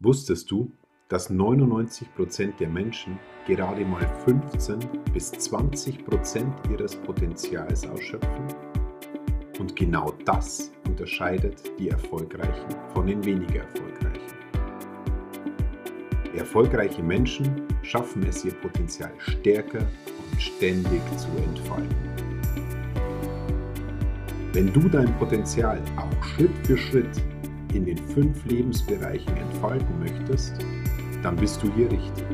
Wusstest du, dass 99% der Menschen gerade mal 15 bis 20% ihres Potenzials ausschöpfen? Und genau das unterscheidet die Erfolgreichen von den weniger Erfolgreichen. Erfolgreiche Menschen schaffen es, ihr Potenzial stärker und ständig zu entfalten. Wenn du dein Potenzial auch Schritt für Schritt in den fünf Lebensbereichen entfalten möchtest, dann bist du hier richtig.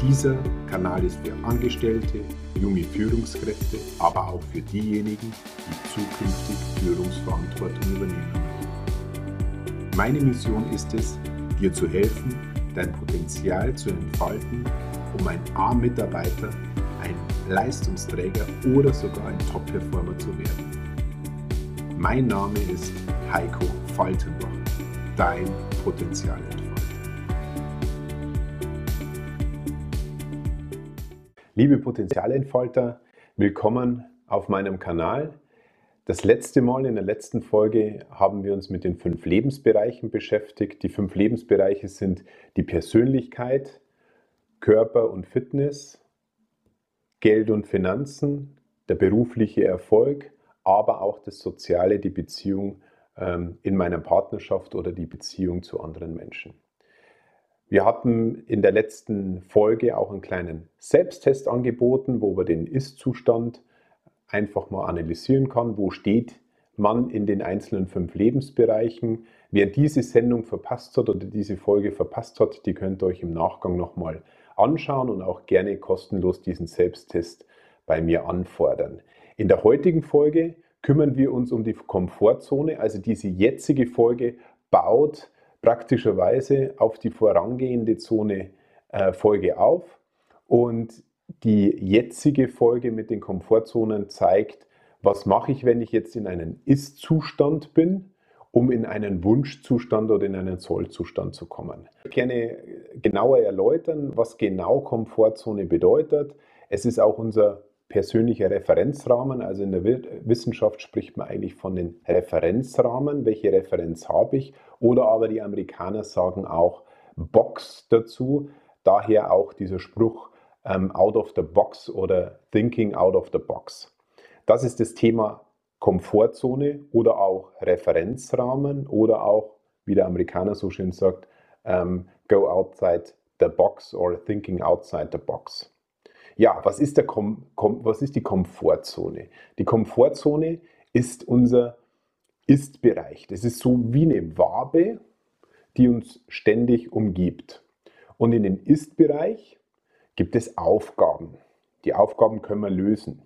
Dieser Kanal ist für Angestellte, junge Führungskräfte, aber auch für diejenigen, die zukünftig Führungsverantwortung übernehmen möchten. Meine Mission ist es, dir zu helfen, dein Potenzial zu entfalten, um ein A-Mitarbeiter, ein Leistungsträger oder sogar ein Top-Performer zu werden. Mein Name ist Heiko Faltenbach, dein Potenzial entfalten. Liebe Potenzialentfalter, willkommen auf meinem Kanal. Das letzte Mal in der letzten Folge haben wir uns mit den fünf Lebensbereichen beschäftigt. Die fünf Lebensbereiche sind die Persönlichkeit, Körper und Fitness, Geld und Finanzen, der berufliche Erfolg, aber auch das Soziale, die Beziehung in meiner Partnerschaft oder die Beziehung zu anderen Menschen. Wir hatten in der letzten Folge auch einen kleinen Selbsttest angeboten, wo man den Ist-Zustand einfach mal analysieren kann. Wo steht man in den einzelnen fünf Lebensbereichen? Wer diese Sendung verpasst hat oder diese Folge verpasst hat, die könnt ihr euch im Nachgang nochmal anschauen und auch gerne kostenlos diesen Selbsttest bei mir anfordern. In der heutigen Folge kümmern wir uns um die Komfortzone. Also diese jetzige Folge baut praktischerweise auf die vorangehende Zone äh, Folge auf. Und die jetzige Folge mit den Komfortzonen zeigt, was mache ich, wenn ich jetzt in einen Ist-Zustand bin, um in einen Wunschzustand oder in einen Soll-Zustand zu kommen. Ich gerne genauer erläutern, was genau Komfortzone bedeutet. Es ist auch unser persönlicher Referenzrahmen. Also in der Wissenschaft spricht man eigentlich von den Referenzrahmen. Welche Referenz habe ich? Oder aber die Amerikaner sagen auch Box dazu. Daher auch dieser Spruch ähm, out of the box oder thinking out of the box. Das ist das Thema Komfortzone oder auch Referenzrahmen oder auch, wie der Amerikaner so schön sagt, ähm, go outside the box or thinking outside the box. Ja, was ist, der Kom Kom was ist die Komfortzone? Die Komfortzone ist unser Ist-Bereich. Das ist so wie eine Wabe, die uns ständig umgibt. Und in dem Ist-Bereich gibt es Aufgaben. Die Aufgaben können wir lösen.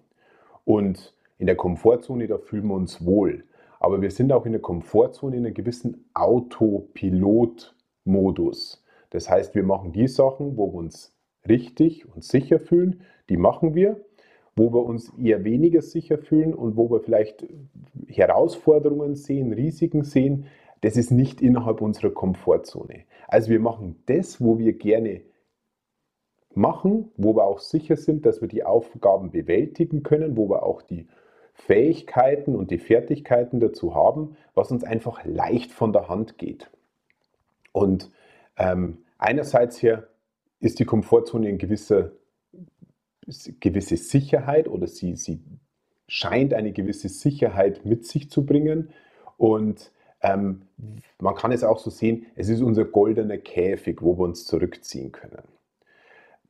Und in der Komfortzone, da fühlen wir uns wohl. Aber wir sind auch in der Komfortzone in einem gewissen Autopilot-Modus. Das heißt, wir machen die Sachen, wo wir uns richtig und sicher fühlen, die machen wir. Wo wir uns eher weniger sicher fühlen und wo wir vielleicht Herausforderungen sehen, Risiken sehen, das ist nicht innerhalb unserer Komfortzone. Also wir machen das, wo wir gerne machen, wo wir auch sicher sind, dass wir die Aufgaben bewältigen können, wo wir auch die Fähigkeiten und die Fertigkeiten dazu haben, was uns einfach leicht von der Hand geht. Und ähm, einerseits hier ist die Komfortzone in gewisser gewisse Sicherheit oder sie, sie scheint eine gewisse Sicherheit mit sich zu bringen. Und ähm, man kann es auch so sehen, es ist unser goldener Käfig, wo wir uns zurückziehen können.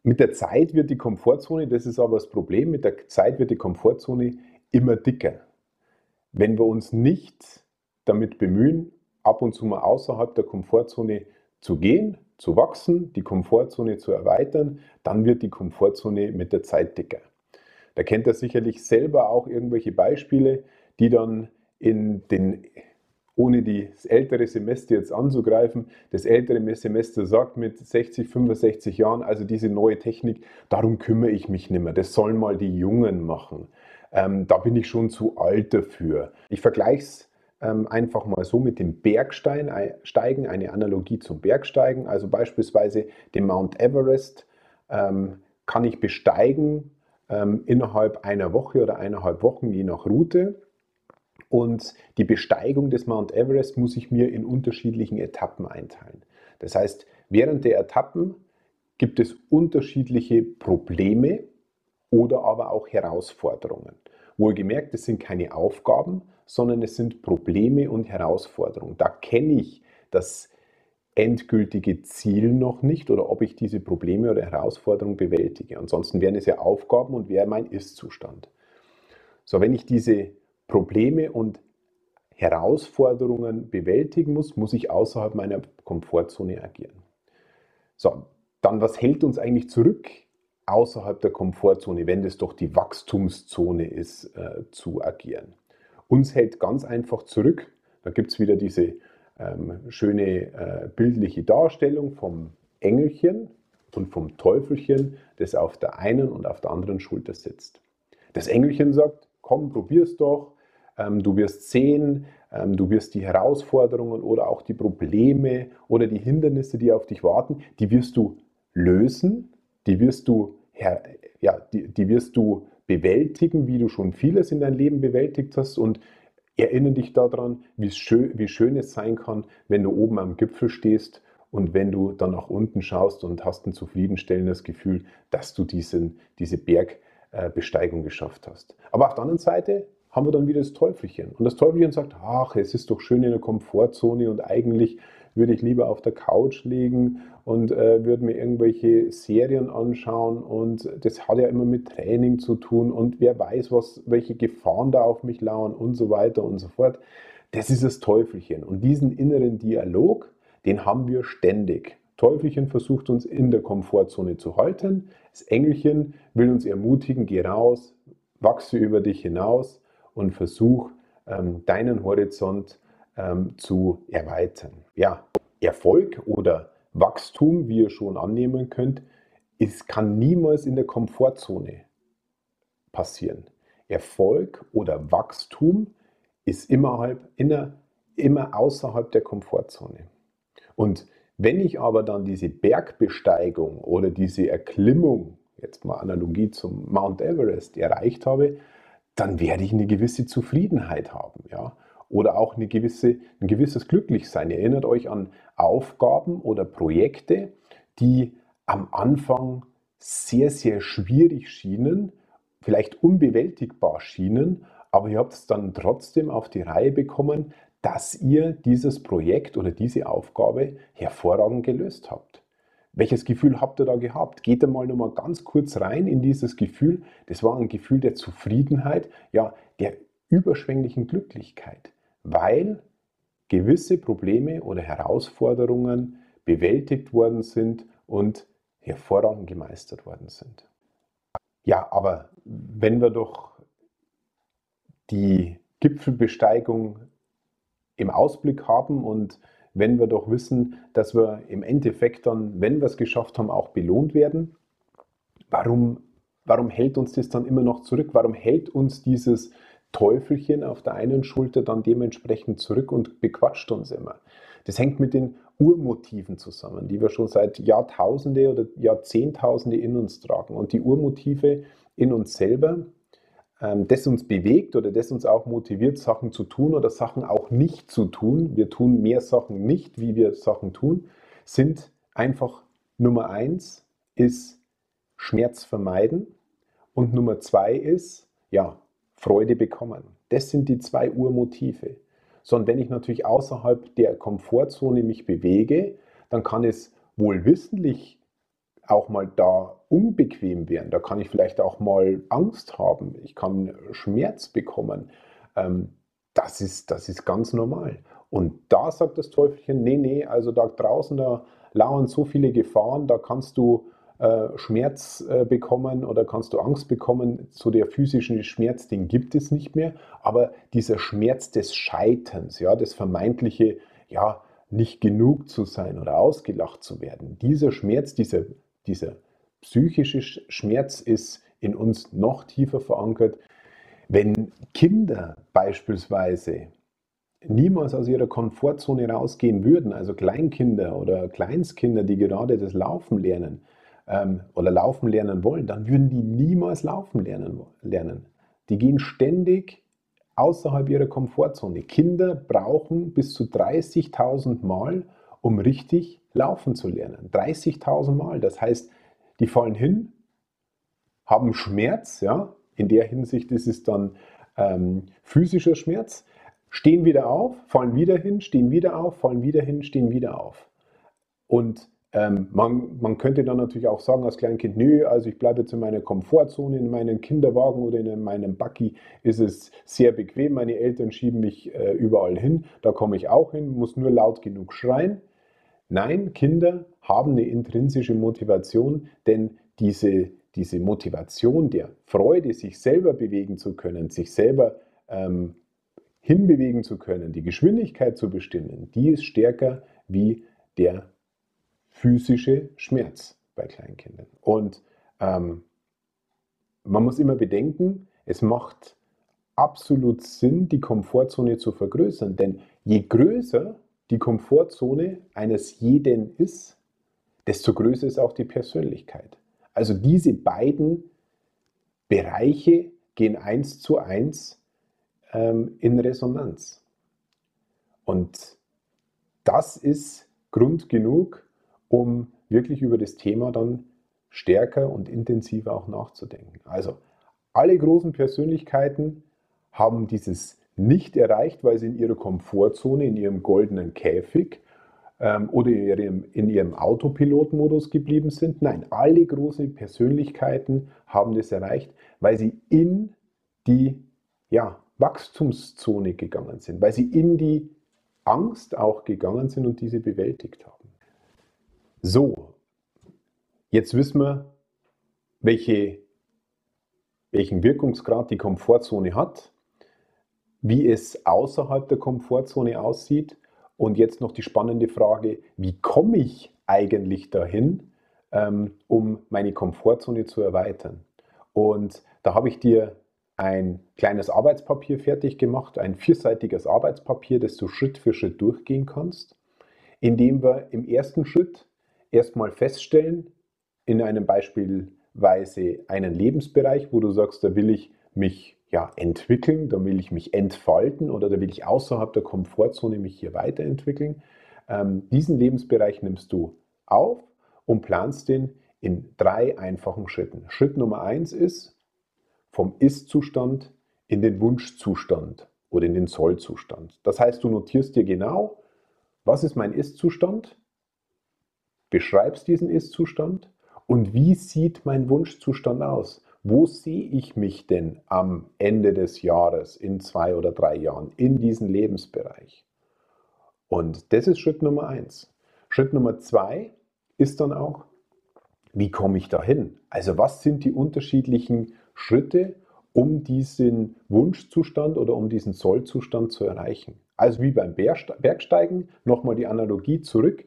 Mit der Zeit wird die Komfortzone, das ist aber das Problem, mit der Zeit wird die Komfortzone immer dicker. Wenn wir uns nicht damit bemühen, ab und zu mal außerhalb der Komfortzone zu gehen, zu wachsen, die Komfortzone zu erweitern, dann wird die Komfortzone mit der Zeit dicker. Da kennt er sicherlich selber auch irgendwelche Beispiele, die dann in den, ohne das ältere Semester jetzt anzugreifen, das ältere Semester sagt mit 60, 65 Jahren, also diese neue Technik, darum kümmere ich mich nicht mehr, das sollen mal die Jungen machen. Ähm, da bin ich schon zu alt dafür. Ich vergleiche es einfach mal so mit dem Bergsteigen, eine Analogie zum Bergsteigen. Also beispielsweise den Mount Everest ähm, kann ich besteigen ähm, innerhalb einer Woche oder eineinhalb Wochen, je nach Route. Und die Besteigung des Mount Everest muss ich mir in unterschiedlichen Etappen einteilen. Das heißt, während der Etappen gibt es unterschiedliche Probleme oder aber auch Herausforderungen. Wohlgemerkt, es sind keine Aufgaben, sondern es sind Probleme und Herausforderungen. Da kenne ich das endgültige Ziel noch nicht oder ob ich diese Probleme oder Herausforderungen bewältige. Ansonsten wären es ja Aufgaben und wäre mein Ist-Zustand. So, wenn ich diese Probleme und Herausforderungen bewältigen muss, muss ich außerhalb meiner Komfortzone agieren. So, dann was hält uns eigentlich zurück, außerhalb der Komfortzone, wenn das doch die Wachstumszone ist, äh, zu agieren? Uns hält ganz einfach zurück, da gibt es wieder diese ähm, schöne äh, bildliche Darstellung vom Engelchen und vom Teufelchen, das auf der einen und auf der anderen Schulter sitzt. Das Engelchen sagt, komm, probier's doch, ähm, du wirst sehen, ähm, du wirst die Herausforderungen oder auch die Probleme oder die Hindernisse, die auf dich warten, die wirst du lösen, die wirst du, ja, die, die wirst du bewältigen, wie du schon vieles in deinem Leben bewältigt hast und erinnere dich daran, wie schön, wie schön es sein kann, wenn du oben am Gipfel stehst und wenn du dann nach unten schaust und hast ein zufriedenstellendes Gefühl, dass du diesen, diese Bergbesteigung geschafft hast. Aber auf der anderen Seite haben wir dann wieder das Teufelchen. Und das Teufelchen sagt, ach, es ist doch schön in der Komfortzone und eigentlich würde ich lieber auf der Couch liegen und äh, würde mir irgendwelche Serien anschauen und das hat ja immer mit Training zu tun und wer weiß, was, welche Gefahren da auf mich lauern und so weiter und so fort. Das ist das Teufelchen. Und diesen inneren Dialog, den haben wir ständig. Teufelchen versucht uns in der Komfortzone zu halten. Das Engelchen will uns ermutigen, geh raus, wachse über dich hinaus und versuch ähm, deinen Horizont ähm, zu erweitern. Ja, Erfolg oder Wachstum, wie ihr schon annehmen könnt, es kann niemals in der Komfortzone passieren. Erfolg oder Wachstum ist immer, immer, immer außerhalb der Komfortzone. Und wenn ich aber dann diese Bergbesteigung oder diese Erklimmung, jetzt mal Analogie zum Mount Everest, erreicht habe, dann werde ich eine gewisse Zufriedenheit haben. Ja? Oder auch eine gewisse, ein gewisses Glücklichsein. Ihr erinnert euch an Aufgaben oder Projekte, die am Anfang sehr, sehr schwierig schienen, vielleicht unbewältigbar schienen, aber ihr habt es dann trotzdem auf die Reihe bekommen, dass ihr dieses Projekt oder diese Aufgabe hervorragend gelöst habt. Welches Gefühl habt ihr da gehabt? Geht noch mal ganz kurz rein in dieses Gefühl. Das war ein Gefühl der Zufriedenheit, ja, der überschwänglichen Glücklichkeit weil gewisse Probleme oder Herausforderungen bewältigt worden sind und hervorragend gemeistert worden sind. Ja, aber wenn wir doch die Gipfelbesteigung im Ausblick haben und wenn wir doch wissen, dass wir im Endeffekt dann, wenn wir es geschafft haben, auch belohnt werden, warum, warum hält uns das dann immer noch zurück? Warum hält uns dieses Teufelchen auf der einen Schulter dann dementsprechend zurück und bequatscht uns immer. Das hängt mit den Urmotiven zusammen, die wir schon seit Jahrtausende oder Jahrzehntausende in uns tragen. Und die Urmotive in uns selber, ähm, das uns bewegt oder das uns auch motiviert, Sachen zu tun oder Sachen auch nicht zu tun, wir tun mehr Sachen nicht, wie wir Sachen tun, sind einfach Nummer eins ist Schmerz vermeiden und Nummer zwei ist, ja, Freude bekommen. Das sind die zwei Urmotive. Sondern wenn ich natürlich außerhalb der Komfortzone mich bewege, dann kann es wohl wissentlich auch mal da unbequem werden. Da kann ich vielleicht auch mal Angst haben. Ich kann Schmerz bekommen. Ähm, das ist, das ist ganz normal. Und da sagt das Teufelchen, nee, nee, also da draußen, da lauern so viele Gefahren, da kannst du Schmerz äh, bekommen oder kannst du Angst bekommen. So der physische Schmerz, den gibt es nicht mehr, aber dieser Schmerz des Scheiterns, ja, das vermeintliche, ja, nicht genug zu sein oder ausgelacht zu werden, dieser Schmerz, dieser, dieser psychische Schmerz ist in uns noch tiefer verankert. Wenn Kinder beispielsweise niemals aus ihrer Komfortzone rausgehen würden, also Kleinkinder oder Kleinstkinder, die gerade das Laufen lernen, ähm, oder laufen lernen wollen, dann würden die niemals laufen lernen, lernen. Die gehen ständig außerhalb ihrer Komfortzone. Kinder brauchen bis zu 30.000 Mal, um richtig laufen zu lernen. 30.000 Mal. Das heißt, die fallen hin, haben Schmerz, ja. In der Hinsicht ist es dann ähm, physischer Schmerz, stehen wieder auf, fallen wieder hin, stehen wieder auf, fallen wieder hin, stehen wieder auf. Und ähm, man, man, könnte dann natürlich auch sagen als Kleinkind, nö, also ich bleibe jetzt in meiner Komfortzone, in meinem Kinderwagen oder in meinem Buggy ist es sehr bequem, meine Eltern schieben mich äh, überall hin, da komme ich auch hin, muss nur laut genug schreien. Nein, Kinder haben eine intrinsische Motivation, denn diese, diese Motivation der Freude, sich selber bewegen zu können, sich selber ähm, hinbewegen zu können, die Geschwindigkeit zu bestimmen, die ist stärker wie der physische Schmerz bei Kleinkindern. Und ähm, man muss immer bedenken, es macht absolut Sinn, die Komfortzone zu vergrößern, denn je größer die Komfortzone eines jeden ist, desto größer ist auch die Persönlichkeit. Also diese beiden Bereiche gehen eins zu eins ähm, in Resonanz. Und das ist Grund genug, um wirklich über das Thema dann stärker und intensiver auch nachzudenken. Also alle großen Persönlichkeiten haben dieses nicht erreicht, weil sie in ihrer Komfortzone, in ihrem goldenen Käfig ähm, oder in ihrem, in ihrem Autopilotmodus geblieben sind. Nein, alle großen Persönlichkeiten haben das erreicht, weil sie in die ja, Wachstumszone gegangen sind, weil sie in die Angst auch gegangen sind und diese bewältigt haben. So, jetzt wissen wir, welche, welchen Wirkungsgrad die Komfortzone hat wie es außerhalb der Komfortzone aussieht. Und jetzt noch die spannende Frage, wie komme ich eigentlich dahin, ähm, um meine Komfortzone zu erweitern? Und da habe ich dir ein kleines Arbeitspapier fertig gemacht, ein vierseitiges Arbeitspapier, das du Schritt für Schritt durchgehen kannst, indem wir im ersten Schritt erstmal feststellen, in einem Beispielweise einen Lebensbereich, wo du sagst, da will ich mich ja, entwickeln, da will ich mich entfalten oder da will ich außerhalb der Komfortzone mich hier weiterentwickeln. Ähm, diesen Lebensbereich nimmst du auf und planst den in drei einfachen Schritten. Schritt Nummer eins ist vom Ist-Zustand in den Wunschzustand oder in den Soll-Zustand. Das heißt, du notierst dir genau, was ist mein Ist-Zustand, beschreibst diesen Ist-Zustand und wie sieht mein Wunschzustand aus? wo sehe ich mich denn am Ende des Jahres, in zwei oder drei Jahren, in diesem Lebensbereich? Und das ist Schritt Nummer eins. Schritt Nummer zwei ist dann auch, wie komme ich dahin? Also was sind die unterschiedlichen Schritte, um diesen Wunschzustand oder um diesen Sollzustand zu erreichen? Also wie beim Bergsteigen, nochmal die Analogie zurück.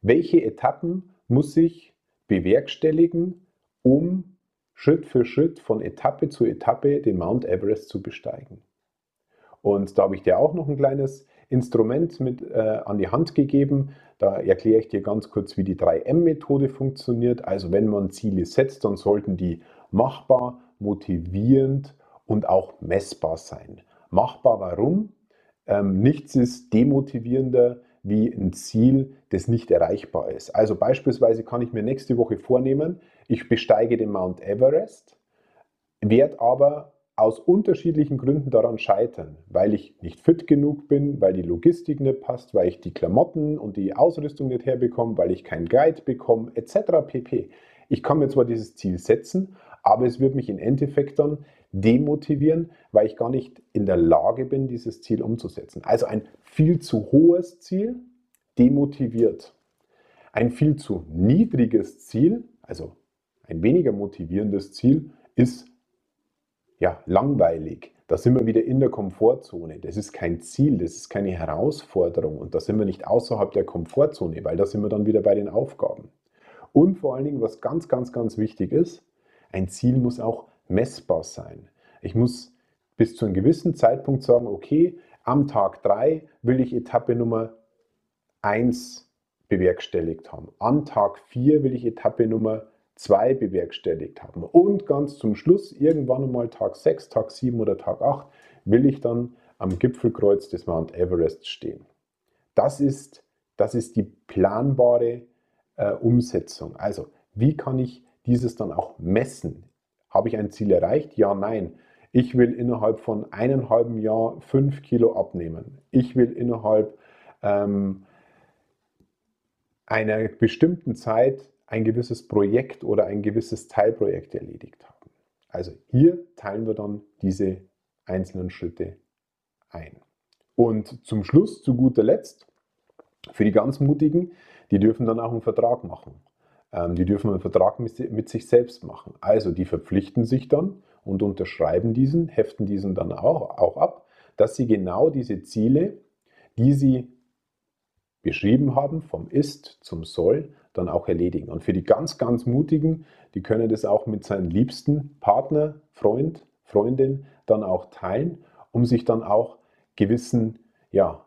Welche Etappen muss ich bewerkstelligen, um Schritt für Schritt von Etappe zu Etappe den Mount Everest zu besteigen. Und da habe ich dir auch noch ein kleines Instrument mit äh, an die Hand gegeben. Da erkläre ich dir ganz kurz, wie die 3M-Methode funktioniert. Also wenn man Ziele setzt, dann sollten die machbar, motivierend und auch messbar sein. Machbar warum? Ähm, nichts ist demotivierender wie ein Ziel, das nicht erreichbar ist. Also beispielsweise kann ich mir nächste Woche vornehmen, ich besteige den Mount Everest, werde aber aus unterschiedlichen Gründen daran scheitern, weil ich nicht fit genug bin, weil die Logistik nicht passt, weil ich die Klamotten und die Ausrüstung nicht herbekomme, weil ich keinen Guide bekomme, etc. pp. Ich kann mir zwar dieses Ziel setzen, aber es wird mich im Endeffekt dann demotivieren, weil ich gar nicht in der Lage bin, dieses Ziel umzusetzen. Also ein viel zu hohes Ziel demotiviert. Ein viel zu niedriges Ziel, also ein weniger motivierendes Ziel, ist ja langweilig. Da sind wir wieder in der Komfortzone. Das ist kein Ziel, das ist keine Herausforderung und da sind wir nicht außerhalb der Komfortzone, weil da sind wir dann wieder bei den Aufgaben. Und vor allen Dingen, was ganz, ganz, ganz wichtig ist, ein Ziel muss auch messbar sein. Ich muss bis zu einem gewissen Zeitpunkt sagen, okay, am Tag 3 will ich Etappe Nummer 1 bewerkstelligt haben. Am Tag 4 will ich Etappe Nummer 2 bewerkstelligt haben. Und ganz zum Schluss, irgendwann einmal Tag 6, Tag 7 oder Tag 8, will ich dann am Gipfelkreuz des Mount Everest stehen. Das ist das ist die planbare äh, Umsetzung. Also, wie kann ich dieses dann auch messen? Habe ich ein Ziel erreicht? Ja, nein. Ich will innerhalb von einem halben Jahr fünf Kilo abnehmen. Ich will innerhalb ähm, einer bestimmten Zeit ein gewisses Projekt oder ein gewisses Teilprojekt erledigt haben. Also hier teilen wir dann diese einzelnen Schritte ein. Und zum Schluss, zu guter Letzt, für die ganz Mutigen, die dürfen dann auch einen Vertrag machen. Ähm, die dürfen einen Vertrag mit sich selbst machen. Also die verpflichten sich dann und unterschreiben diesen, heften diesen dann auch, auch ab, dass sie genau diese Ziele, die sie beschrieben haben, vom Ist zum Soll, dann auch erledigen. Und für die ganz, ganz Mutigen, die können das auch mit seinen liebsten Partner, Freund, Freundin dann auch teilen, um sich dann auch gewissen, ja,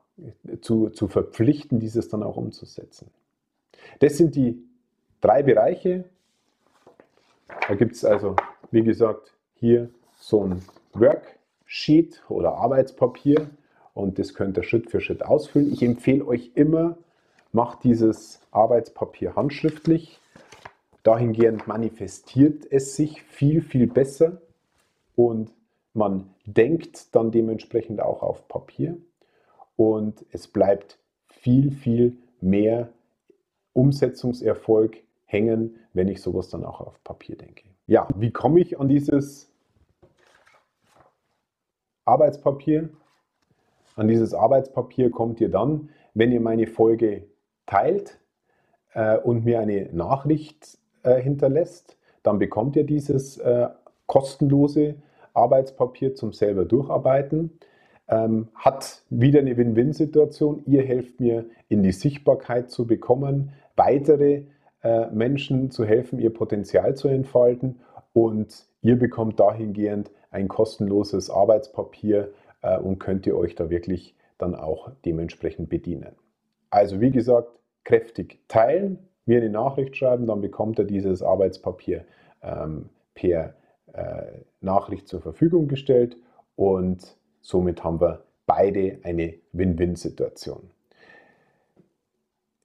zu, zu verpflichten, dieses dann auch umzusetzen. Das sind die drei Bereiche. Da gibt es also, wie gesagt, hier so ein Worksheet oder Arbeitspapier und das könnt ihr Schritt für Schritt ausfüllen. Ich empfehle euch immer, macht dieses Arbeitspapier handschriftlich. Dahingehend manifestiert es sich viel, viel besser und man denkt dann dementsprechend auch auf Papier und es bleibt viel, viel mehr Umsetzungserfolg hängen, wenn ich sowas dann auch auf Papier denke. Ja, wie komme ich an dieses Arbeitspapier? An dieses Arbeitspapier kommt ihr dann, wenn ihr meine Folge teilt äh, und mir eine Nachricht äh, hinterlässt, dann bekommt ihr dieses äh, kostenlose Arbeitspapier zum selber durcharbeiten. Ähm, hat wieder eine Win-Win-Situation. Ihr helft mir in die Sichtbarkeit zu bekommen, weitere Menschen zu helfen, ihr Potenzial zu entfalten und ihr bekommt dahingehend ein kostenloses Arbeitspapier äh, und könnt ihr euch da wirklich dann auch dementsprechend bedienen. Also wie gesagt, kräftig teilen, mir eine Nachricht schreiben, dann bekommt ihr dieses Arbeitspapier ähm, per äh, Nachricht zur Verfügung gestellt und somit haben wir beide eine Win-Win-Situation.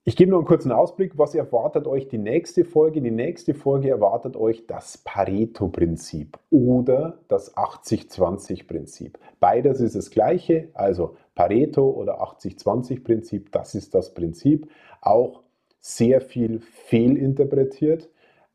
Ich gebe noch einen kurzen Ausblick, was erwartet euch die nächste Folge? Die nächste Folge erwartet euch das Pareto-Prinzip oder das 80-20-Prinzip. Beides ist das gleiche, also Pareto oder 80-20-Prinzip, das ist das Prinzip. Auch sehr viel fehlinterpretiert.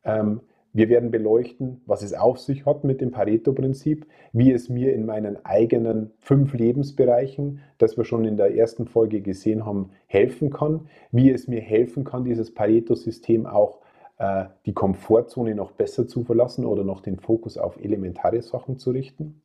Ähm, wir werden beleuchten, was es auf sich hat mit dem Pareto-Prinzip, wie es mir in meinen eigenen fünf Lebensbereichen, das wir schon in der ersten Folge gesehen haben, helfen kann, wie es mir helfen kann, dieses Pareto-System auch äh, die Komfortzone noch besser zu verlassen oder noch den Fokus auf elementare Sachen zu richten.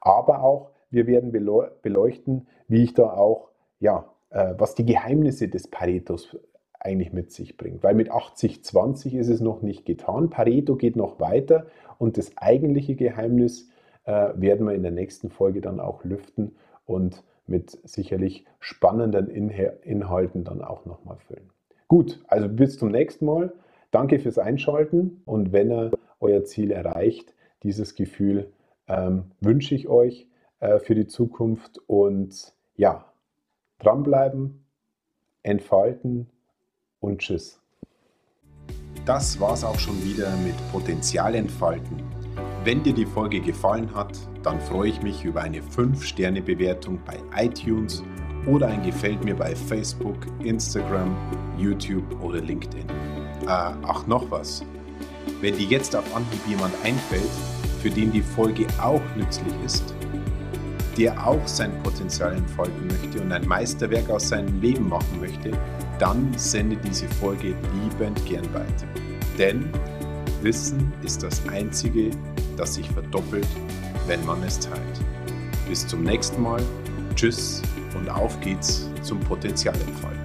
Aber auch, wir werden beleuchten, wie ich da auch, ja, äh, was die Geheimnisse des Paretos eigentlich mit sich bringt. Weil mit 80-20 ist es noch nicht getan. Pareto geht noch weiter und das eigentliche Geheimnis äh, werden wir in der nächsten Folge dann auch lüften und mit sicherlich spannenden Inhalten dann auch nochmal füllen. Gut, also bis zum nächsten Mal. Danke fürs Einschalten und wenn ihr euer Ziel erreicht, dieses Gefühl ähm, wünsche ich euch äh, für die Zukunft und ja, dranbleiben, entfalten und tschüss. Das war's auch schon wieder mit Potenzial entfalten. Wenn dir die Folge gefallen hat, dann freue ich mich über eine 5-Sterne-Bewertung bei iTunes oder ein Gefällt mir bei Facebook, Instagram, YouTube oder LinkedIn. Äh, ach, noch was. Wenn dir jetzt auf Anhieb jemand einfällt, für den die Folge auch nützlich ist, der auch sein Potenzial entfalten möchte und ein Meisterwerk aus seinem Leben machen möchte, dann sende diese Folge liebend gern weiter. Denn Wissen ist das Einzige, das sich verdoppelt, wenn man es teilt. Bis zum nächsten Mal. Tschüss und auf geht's zum Potenzialentfalten.